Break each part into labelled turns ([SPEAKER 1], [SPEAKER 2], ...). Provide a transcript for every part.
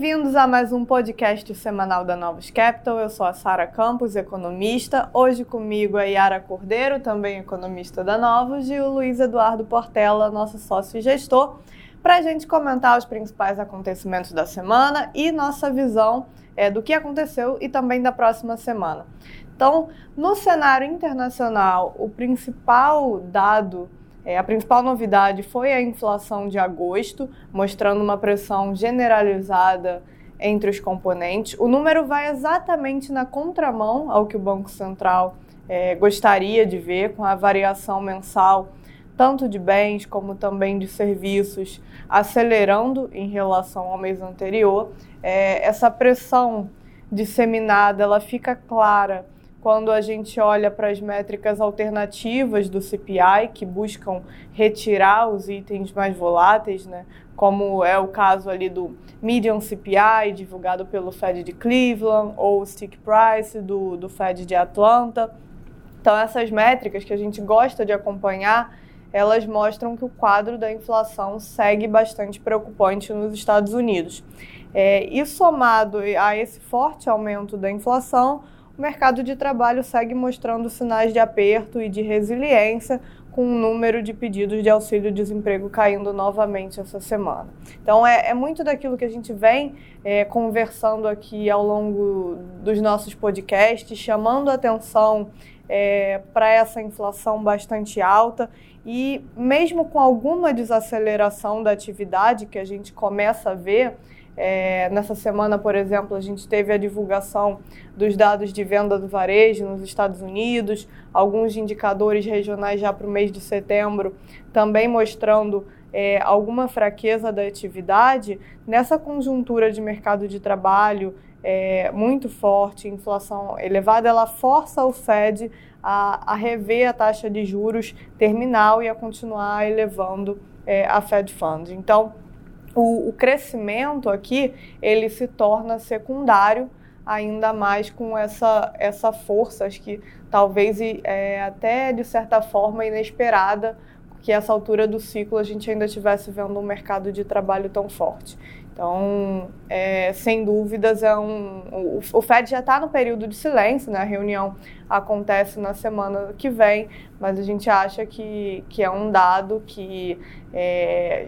[SPEAKER 1] Bem-vindos a mais um podcast semanal da Novos Capital. Eu sou a Sara Campos, economista. Hoje comigo a Yara Cordeiro, também economista da Novos, e o Luiz Eduardo Portela, nosso sócio e gestor, para a gente comentar os principais acontecimentos da semana e nossa visão é, do que aconteceu e também da próxima semana. Então, no cenário internacional, o principal dado é, a principal novidade foi a inflação de agosto, mostrando uma pressão generalizada entre os componentes. O número vai exatamente na contramão ao que o Banco Central é, gostaria de ver, com a variação mensal tanto de bens como também de serviços acelerando em relação ao mês anterior. É, essa pressão disseminada ela fica clara quando a gente olha para as métricas alternativas do CPI, que buscam retirar os itens mais voláteis, né? como é o caso ali do Median CPI, divulgado pelo Fed de Cleveland, ou o Stick Price do, do Fed de Atlanta. Então, essas métricas que a gente gosta de acompanhar, elas mostram que o quadro da inflação segue bastante preocupante nos Estados Unidos. É, e somado a esse forte aumento da inflação, o mercado de trabalho segue mostrando sinais de aperto e de resiliência, com o número de pedidos de auxílio-desemprego caindo novamente essa semana. Então, é, é, muito daquilo que a gente vem é, conversando aqui ao longo dos nossos podcasts, chamando atenção é, para essa inflação bastante alta e, mesmo com alguma desaceleração da atividade que a gente começa a ver, é, nessa semana, por exemplo, a gente teve a divulgação dos dados de venda do varejo nos Estados Unidos, alguns indicadores regionais já para o mês de setembro, também mostrando é, alguma fraqueza da atividade. Nessa conjuntura de mercado de trabalho é, muito forte, inflação elevada, ela força o Fed a, a, rever a taxa de juros terminal e a continuar elevando é, a Fed Fund. Então, o, o crescimento aqui ele se torna secundário ainda mais com essa, essa força, acho que talvez é, até de certa forma inesperada, que essa altura do ciclo a gente ainda estivesse vendo um mercado de trabalho tão forte. Então, é, sem dúvidas, é um, o, o Fed já está no período de silêncio, né? a reunião acontece na semana que vem, mas a gente acha que, que é um dado que é,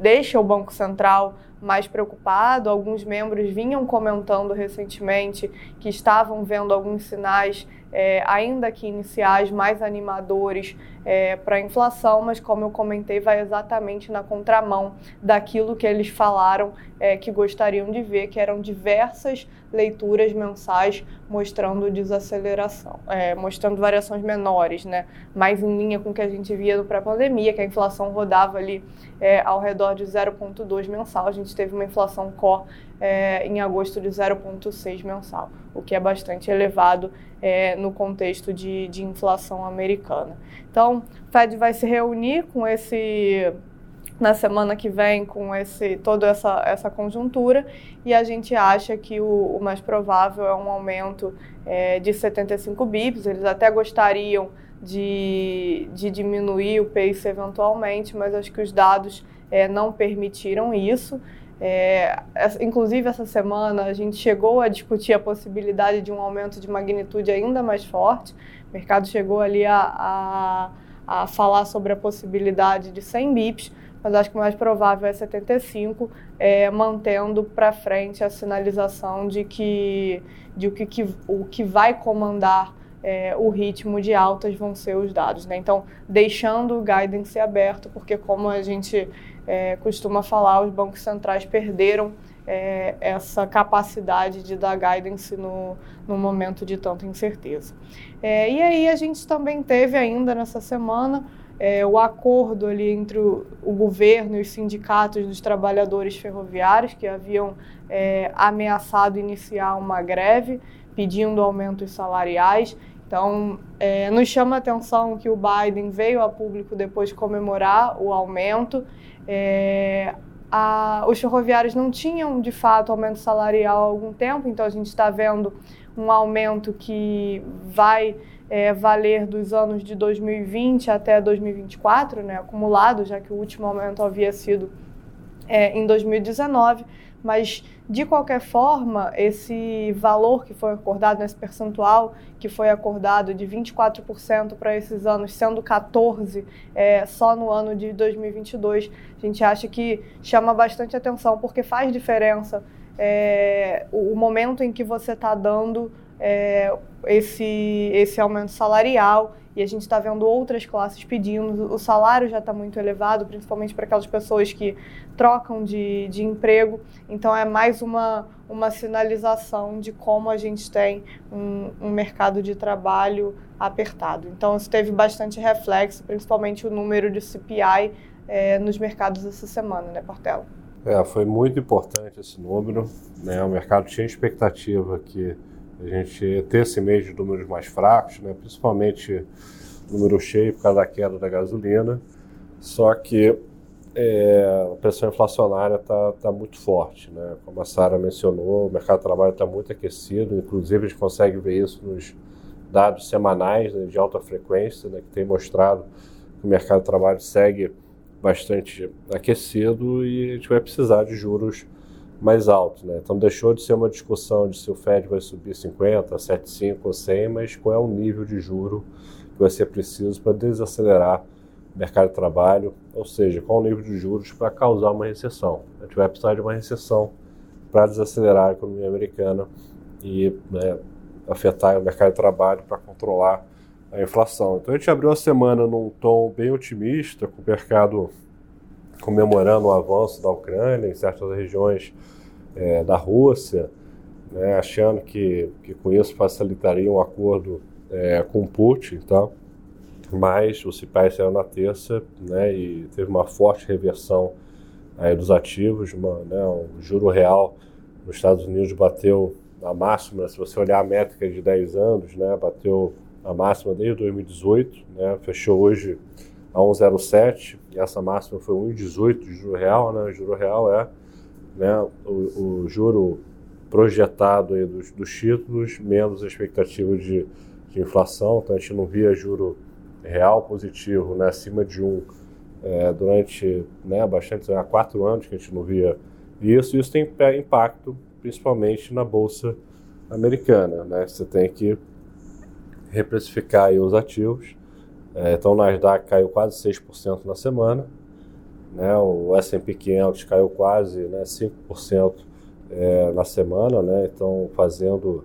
[SPEAKER 1] deixa o Banco Central mais preocupado. Alguns membros vinham comentando recentemente que estavam vendo alguns sinais é, ainda que iniciais, mais animadores é, para a inflação, mas como eu comentei, vai exatamente na contramão daquilo que eles falaram é, que gostariam de ver, que eram diversas leituras mensais mostrando desaceleração, é, mostrando variações menores, né? mais em linha com o que a gente via no pré-pandemia, que a inflação rodava ali é, ao redor de 0,2 mensal. A gente teve uma inflação core é, em agosto de 0,6 mensal, o que é bastante elevado é, no contexto de, de inflação americana. Então, o Fed vai se reunir com esse na semana que vem com esse toda essa, essa conjuntura e a gente acha que o, o mais provável é um aumento é, de 75 bips. Eles até gostariam de, de diminuir o pace eventualmente, mas acho que os dados é, não permitiram isso. É, inclusive, essa semana a gente chegou a discutir a possibilidade de um aumento de magnitude ainda mais forte. O mercado chegou ali a, a, a falar sobre a possibilidade de 100 bips, mas acho que o mais provável é 75, é, mantendo para frente a sinalização de que, de o, que, que, o que vai comandar é, o ritmo de altas vão ser os dados. Né? Então, deixando o guidance aberto, porque como a gente é, costuma falar, os bancos centrais perderam é, essa capacidade de dar guidance no, no momento de tanta incerteza. É, e aí a gente também teve ainda nessa semana é, o acordo ali entre o, o, governo e os sindicatos dos trabalhadores ferroviários que haviam é, ameaçado iniciar uma greve pedindo aumentos salariais. Então, é, nos chama a atenção que o Biden veio a público depois de comemorar o aumento. É, a, os ferroviários não tinham, de fato, aumento salarial há algum tempo, então a gente está vendo um aumento que vai é, valer dos anos de 2020 até 2024, né, acumulado, já que o último aumento havia sido é, em 2019, mas de qualquer forma, esse valor que foi acordado, nesse percentual que foi acordado de 24% para esses anos, sendo 14% é, só no ano de 2022, a gente acha que chama bastante atenção, porque faz diferença é, o, momento em que você está dando é, esse, esse aumento salarial e a gente está vendo outras classes pedindo. O salário já está muito elevado, principalmente para aquelas pessoas que trocam de, de emprego. Então, é mais uma, uma sinalização de como a gente tem um, um mercado de trabalho apertado. Então, isso teve bastante reflexo, principalmente o número de CPI é, nos mercados essa semana, né, Portela?
[SPEAKER 2] É, foi muito importante esse número. Né? O mercado tinha expectativa que a gente ter esse mês de números mais fracos, né? principalmente número cheio por causa da queda da gasolina. Só que é, a pressão inflacionária está tá muito forte. Né? Como a Sara mencionou, o mercado de trabalho está muito aquecido, inclusive a gente consegue ver isso nos dados semanais né, de alta frequência, né, que tem mostrado que o mercado de trabalho segue bastante aquecido e a gente vai precisar de juros mais altos. Né? Então deixou de ser uma discussão de se o Fed vai subir 50, 75 ou 100, mas qual é o nível de juro que vai ser preciso para desacelerar o mercado de trabalho, ou seja, qual o nível de juros para causar uma recessão. A gente vai precisar de uma recessão para desacelerar a economia americana e né, afetar o mercado de trabalho para controlar a inflação. Então a gente abriu a semana num tom bem otimista, com o mercado comemorando o avanço da Ucrânia em certas regiões é, da Rússia, né, achando que, que com isso facilitaria um acordo é, com Putin, tá? mas o CPI saiu na terça né, e teve uma forte reversão aí dos ativos, uma, né, o juro real nos Estados Unidos bateu a máxima, se você olhar a métrica de 10 anos, né, bateu a máxima desde 2018, né, fechou hoje a 1,07 e essa máxima foi 1,18 de juro real, né, o juro real é né, o, o juro projetado dos, dos títulos menos a expectativa de, de, inflação, então a gente não via juro real positivo né, acima de 1 é, durante né, bastante, há quatro anos que a gente não via isso, isso tem impacto principalmente na bolsa americana, né? Você tem que reprecificar os ativos. É, então, o Nasdaq caiu quase 6% na semana. Né? O S&P 500 caiu quase né, 5% é, na semana. Né? Então, fazendo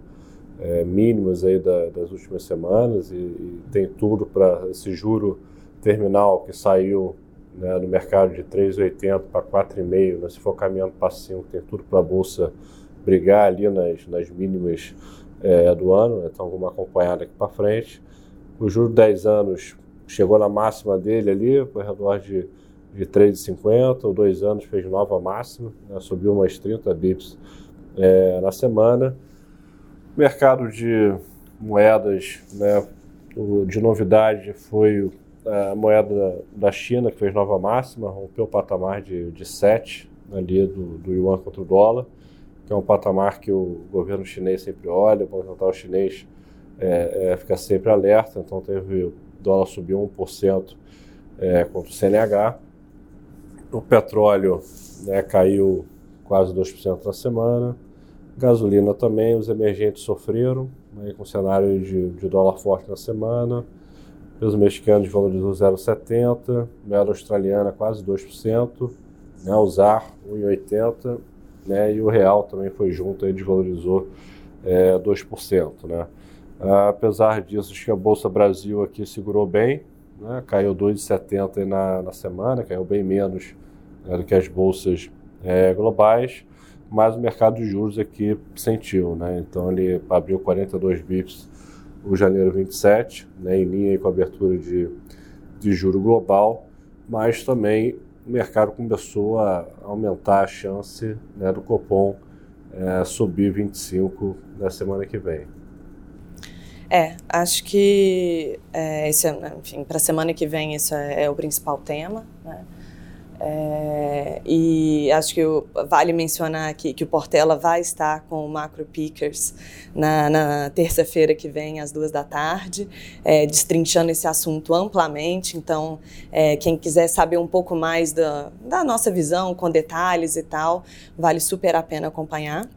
[SPEAKER 2] é, mínimos aí da, das últimas semanas. E, e tem tudo para esse juro terminal que saiu né, no mercado de 3,80 para 4,5, né, se for caminhando para 5, tem tudo para a Bolsa brigar ali nas, nas mínimas é, do ano, né? então vamos acompanhar daqui para frente. O juro de 10 anos chegou na máxima dele ali, foi ao redor de, de 3,50, o 2 anos fez nova máxima, né? subiu umas 30 bips é, na semana. Mercado de moedas, né, de novidade foi a moeda da China, que fez nova máxima, rompeu o patamar de, de 7 ali do, do yuan contra o dólar que é um patamar que o governo chinês sempre olha, o Banco Central chinês é, é, fica sempre alerta, então teve o dólar subiu 1% é, contra o CNH, o petróleo né, caiu quase 2% na semana, gasolina também, os emergentes sofreram, né, com cenário de, de dólar forte na semana, peso mexicano desvalorizou 0,70, moeda australiana quase 2%, né, o ZAR 1,80 né, e o real também foi junto e desvalorizou é, 2%. Né. Apesar disso, acho que a Bolsa Brasil aqui segurou bem, né, caiu 2,70 na, na semana, caiu bem menos né, do que as bolsas é, globais, mas o mercado de juros aqui sentiu, né, então ele abriu 42 bips o janeiro 27, né, em linha com a abertura de, de juro global, mas também o mercado começou a aumentar a chance né, do Copom é, subir 25 na semana que vem.
[SPEAKER 3] É, acho que é, esse, é, enfim, para a semana que vem isso é, é o principal tema. Né? É, e acho que vale mencionar aqui que o Portela vai estar com o Macro Pickers na, na terça-feira que vem, às duas da tarde, é, destrinchando esse assunto amplamente. Então, é, quem quiser saber um pouco mais da, da nossa visão, com detalhes e tal, vale super a pena acompanhar.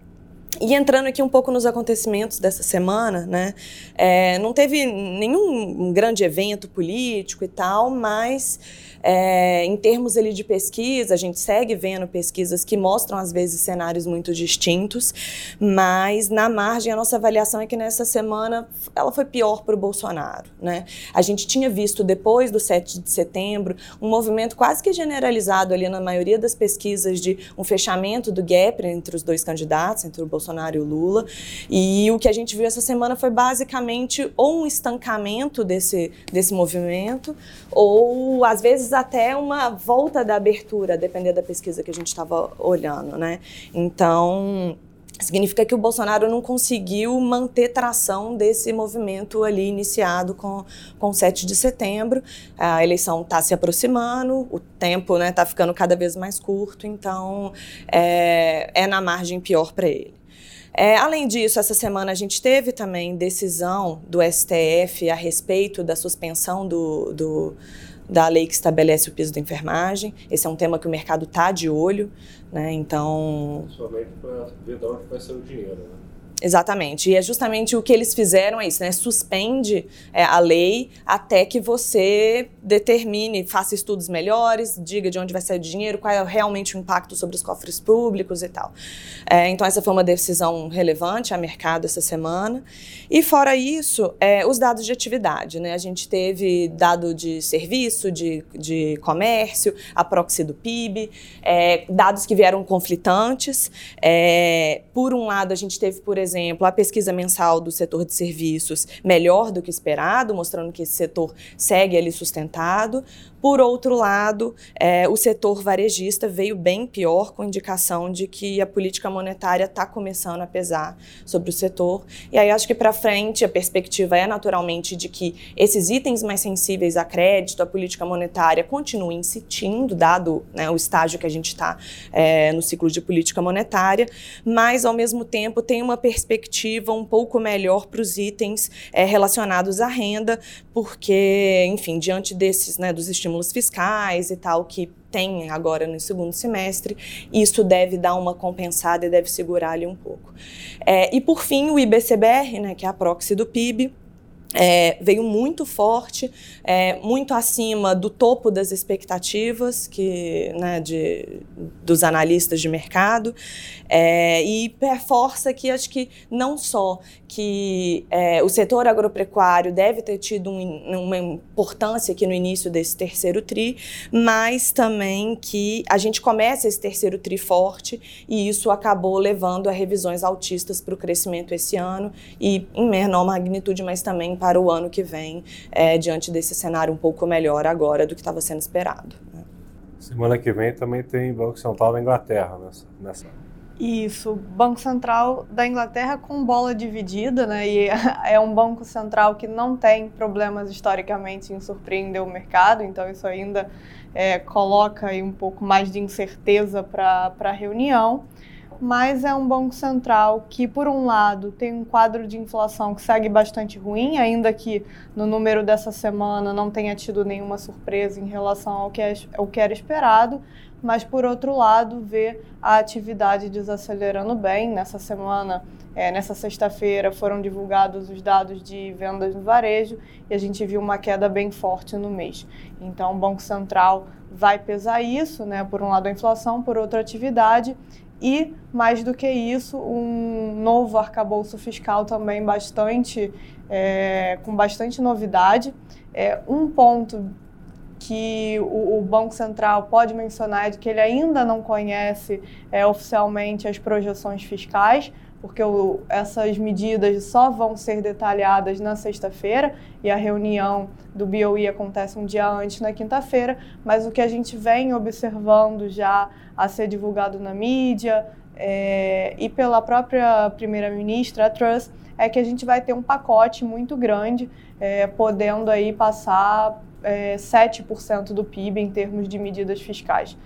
[SPEAKER 3] E entrando aqui um pouco nos acontecimentos dessa semana, né? É, não teve nenhum grande evento político e tal, mas é, em termos ali de pesquisa, a gente segue vendo pesquisas que mostram às vezes cenários muito distintos, mas na margem a nossa avaliação é que nessa semana ela foi pior para o Bolsonaro, né? A gente tinha visto depois do 7 de setembro um movimento quase que generalizado ali na maioria das pesquisas de um fechamento do gap entre os dois candidatos, entre o Bolsonaro e o Lula, e o que a gente viu essa semana foi basicamente ou um estancamento desse desse movimento ou às vezes até uma volta da abertura, depender da pesquisa que a gente estava olhando, né? Então, significa que o Bolsonaro não conseguiu manter tração desse movimento ali iniciado com, com 7 de setembro. A eleição está se aproximando, o tempo está né, ficando cada vez mais curto, então é, é na margem pior para ele. É, além disso, essa semana a gente teve também decisão do STF a respeito da suspensão do, do da lei que estabelece o piso da enfermagem. Esse é um tema que o mercado está de olho, né? Então.
[SPEAKER 2] Principalmente para ver de onde vai ser o dinheiro, né?
[SPEAKER 3] Exatamente. E é justamente o que eles fizeram é isso, né? Suspende é, a lei até que você determine, faça estudos melhores, diga de onde vai sair o dinheiro, qual é realmente o impacto sobre os cofres públicos e tal. É, então, essa foi uma decisão relevante a mercado essa semana. E fora isso, é, os dados de atividade, né? A gente teve dado de serviço, de, de comércio, a proxy do PIB, é, dados que vieram conflitantes. É, por um lado, a gente teve, por exemplo, exemplo, a pesquisa mensal do setor de serviços melhor do que esperado, mostrando que esse setor segue ali sustentado. Por outro lado, é, o setor varejista veio bem pior, com indicação de que a política monetária está começando a pesar sobre o setor. E aí acho que para frente a perspectiva é naturalmente de que esses itens mais sensíveis a crédito, a política monetária continue insistindo, dado né, o estágio que a gente está é, no ciclo de política monetária, mas ao mesmo tempo tem uma perspectiva um pouco melhor para os itens é, relacionados à renda, porque, enfim, diante desses, né, dos estímulos estímulos fiscais e tal que tem agora no segundo semestre, isso deve dar uma compensada e deve segurar ali um pouco. É, e por fim, o IBCBR, né, que é a proxy do PIB, é, veio muito forte, é, muito acima do topo das expectativas que, né, de, dos analistas de mercado, é, e reforça que acho que não só que é, o setor agropecuário deve ter tido um, uma importância aqui no início desse terceiro TRI, mas também que a gente começa esse terceiro TRI forte e isso acabou levando a revisões altistas para o crescimento esse ano e em menor magnitude, mas também para o ano que vem, é, diante desse cenário um pouco melhor agora do que estava sendo esperado. Né?
[SPEAKER 2] Semana que vem também tem Banco Central da Inglaterra nessa. nessa.
[SPEAKER 1] Isso, Banco Central da Inglaterra com bola dividida, né? E é um banco central que não tem problemas historicamente em surpreender o mercado, então isso ainda é, coloca aí um pouco mais de incerteza para a reunião mas é um banco central que, por um lado, tem um quadro de inflação que segue bastante ruim, ainda que no número dessa semana não tenha tido nenhuma surpresa em relação ao que, é, ao que era esperado, mas, por outro lado, vê a atividade desacelerando bem. Nessa semana, é, nessa sexta-feira, foram divulgados os dados de vendas no varejo e a gente viu uma queda bem forte no mês. Então, o Banco Central vai pesar isso, né? Por um lado, a inflação, por outra, a atividade e, mais do que isso, um novo arcabouço fiscal também bastante, é, com bastante novidade. É, um ponto que o, o, Banco Central pode mencionar é que ele ainda não conhece é, oficialmente as projeções fiscais, porque o, essas medidas só vão ser detalhadas na sexta-feira e a reunião do BOE acontece um dia antes, na quinta-feira, mas o que a gente vem observando já a ser divulgado na mídia é, e pela própria primeira-ministra, a Truss, é que a gente vai ter um pacote muito grande, é, podendo aí passar é, 7% do PIB em termos de medidas fiscais.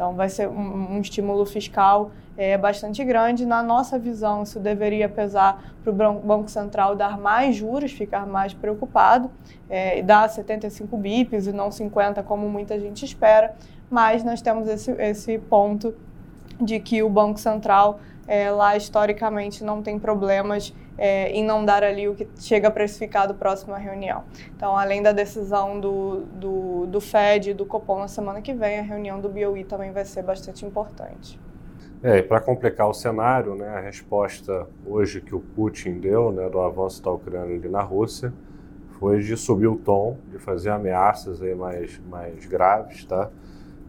[SPEAKER 1] Então, vai ser um, um estímulo fiscal é, bastante grande. Na nossa visão, isso deveria pesar para o Banco Central dar mais juros, ficar mais preocupado, é, dar 75 bips e não 50, como muita gente espera. Mas nós temos esse, esse ponto de que o Banco Central é, lá historicamente não tem problemas é, em não dar ali o que chega precificado próximo à reunião. Então, além da decisão do, do, do FED e do Copom na semana que vem, a reunião do BOE também vai ser bastante importante.
[SPEAKER 2] É, e para complicar o cenário, né, a resposta hoje que o Putin deu, né, do avanço da Ucrânia ali na Rússia, foi de subir o tom, de fazer ameaças aí mais, mais graves, tá?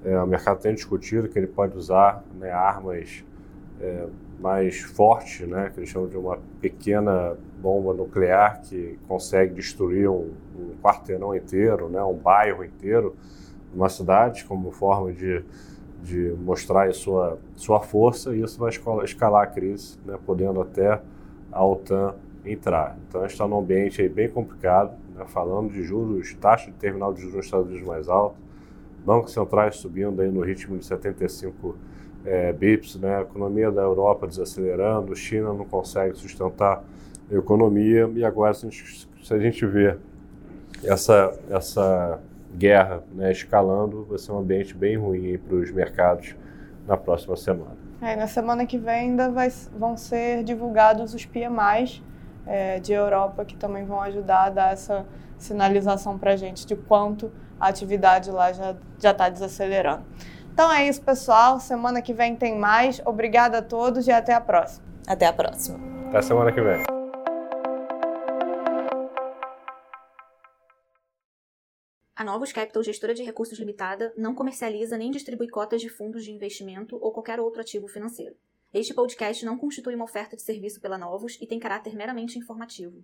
[SPEAKER 2] É, o mercado tem discutido que ele pode usar né, armas é, mais fortes, né, que eles chamam de uma pequena bomba nuclear que consegue destruir um, um quarteirão inteiro, né, um bairro inteiro, uma cidade, como forma de, de mostrar a sua, sua força, e isso vai escalar a crise, né, podendo até a OTAN entrar. Então, a gente está num ambiente aí bem complicado, né, falando de juros, taxa de terminal de juros nos Estados Unidos mais alta, bancos centrais subindo aí no ritmo de 75 é, bips, né? a economia da Europa desacelerando, China não consegue sustentar a economia e agora se a gente, se a gente vê essa, essa guerra né, escalando, vai ser um ambiente bem ruim para os mercados na próxima semana.
[SPEAKER 1] É, na semana que vem ainda vai, vão ser divulgados os PMIs é, de Europa que também vão ajudar a dar essa sinalização para a gente de quanto a atividade lá já está desacelerando. Então é isso, pessoal. Semana que vem tem mais. Obrigada a todos e até a próxima.
[SPEAKER 3] Até a próxima.
[SPEAKER 2] Até semana que vem.
[SPEAKER 4] A Novos Capital, gestora de recursos limitada, não comercializa nem distribui cotas de fundos de investimento ou qualquer outro ativo financeiro. Este podcast não constitui uma oferta de serviço pela Novos e tem caráter meramente informativo.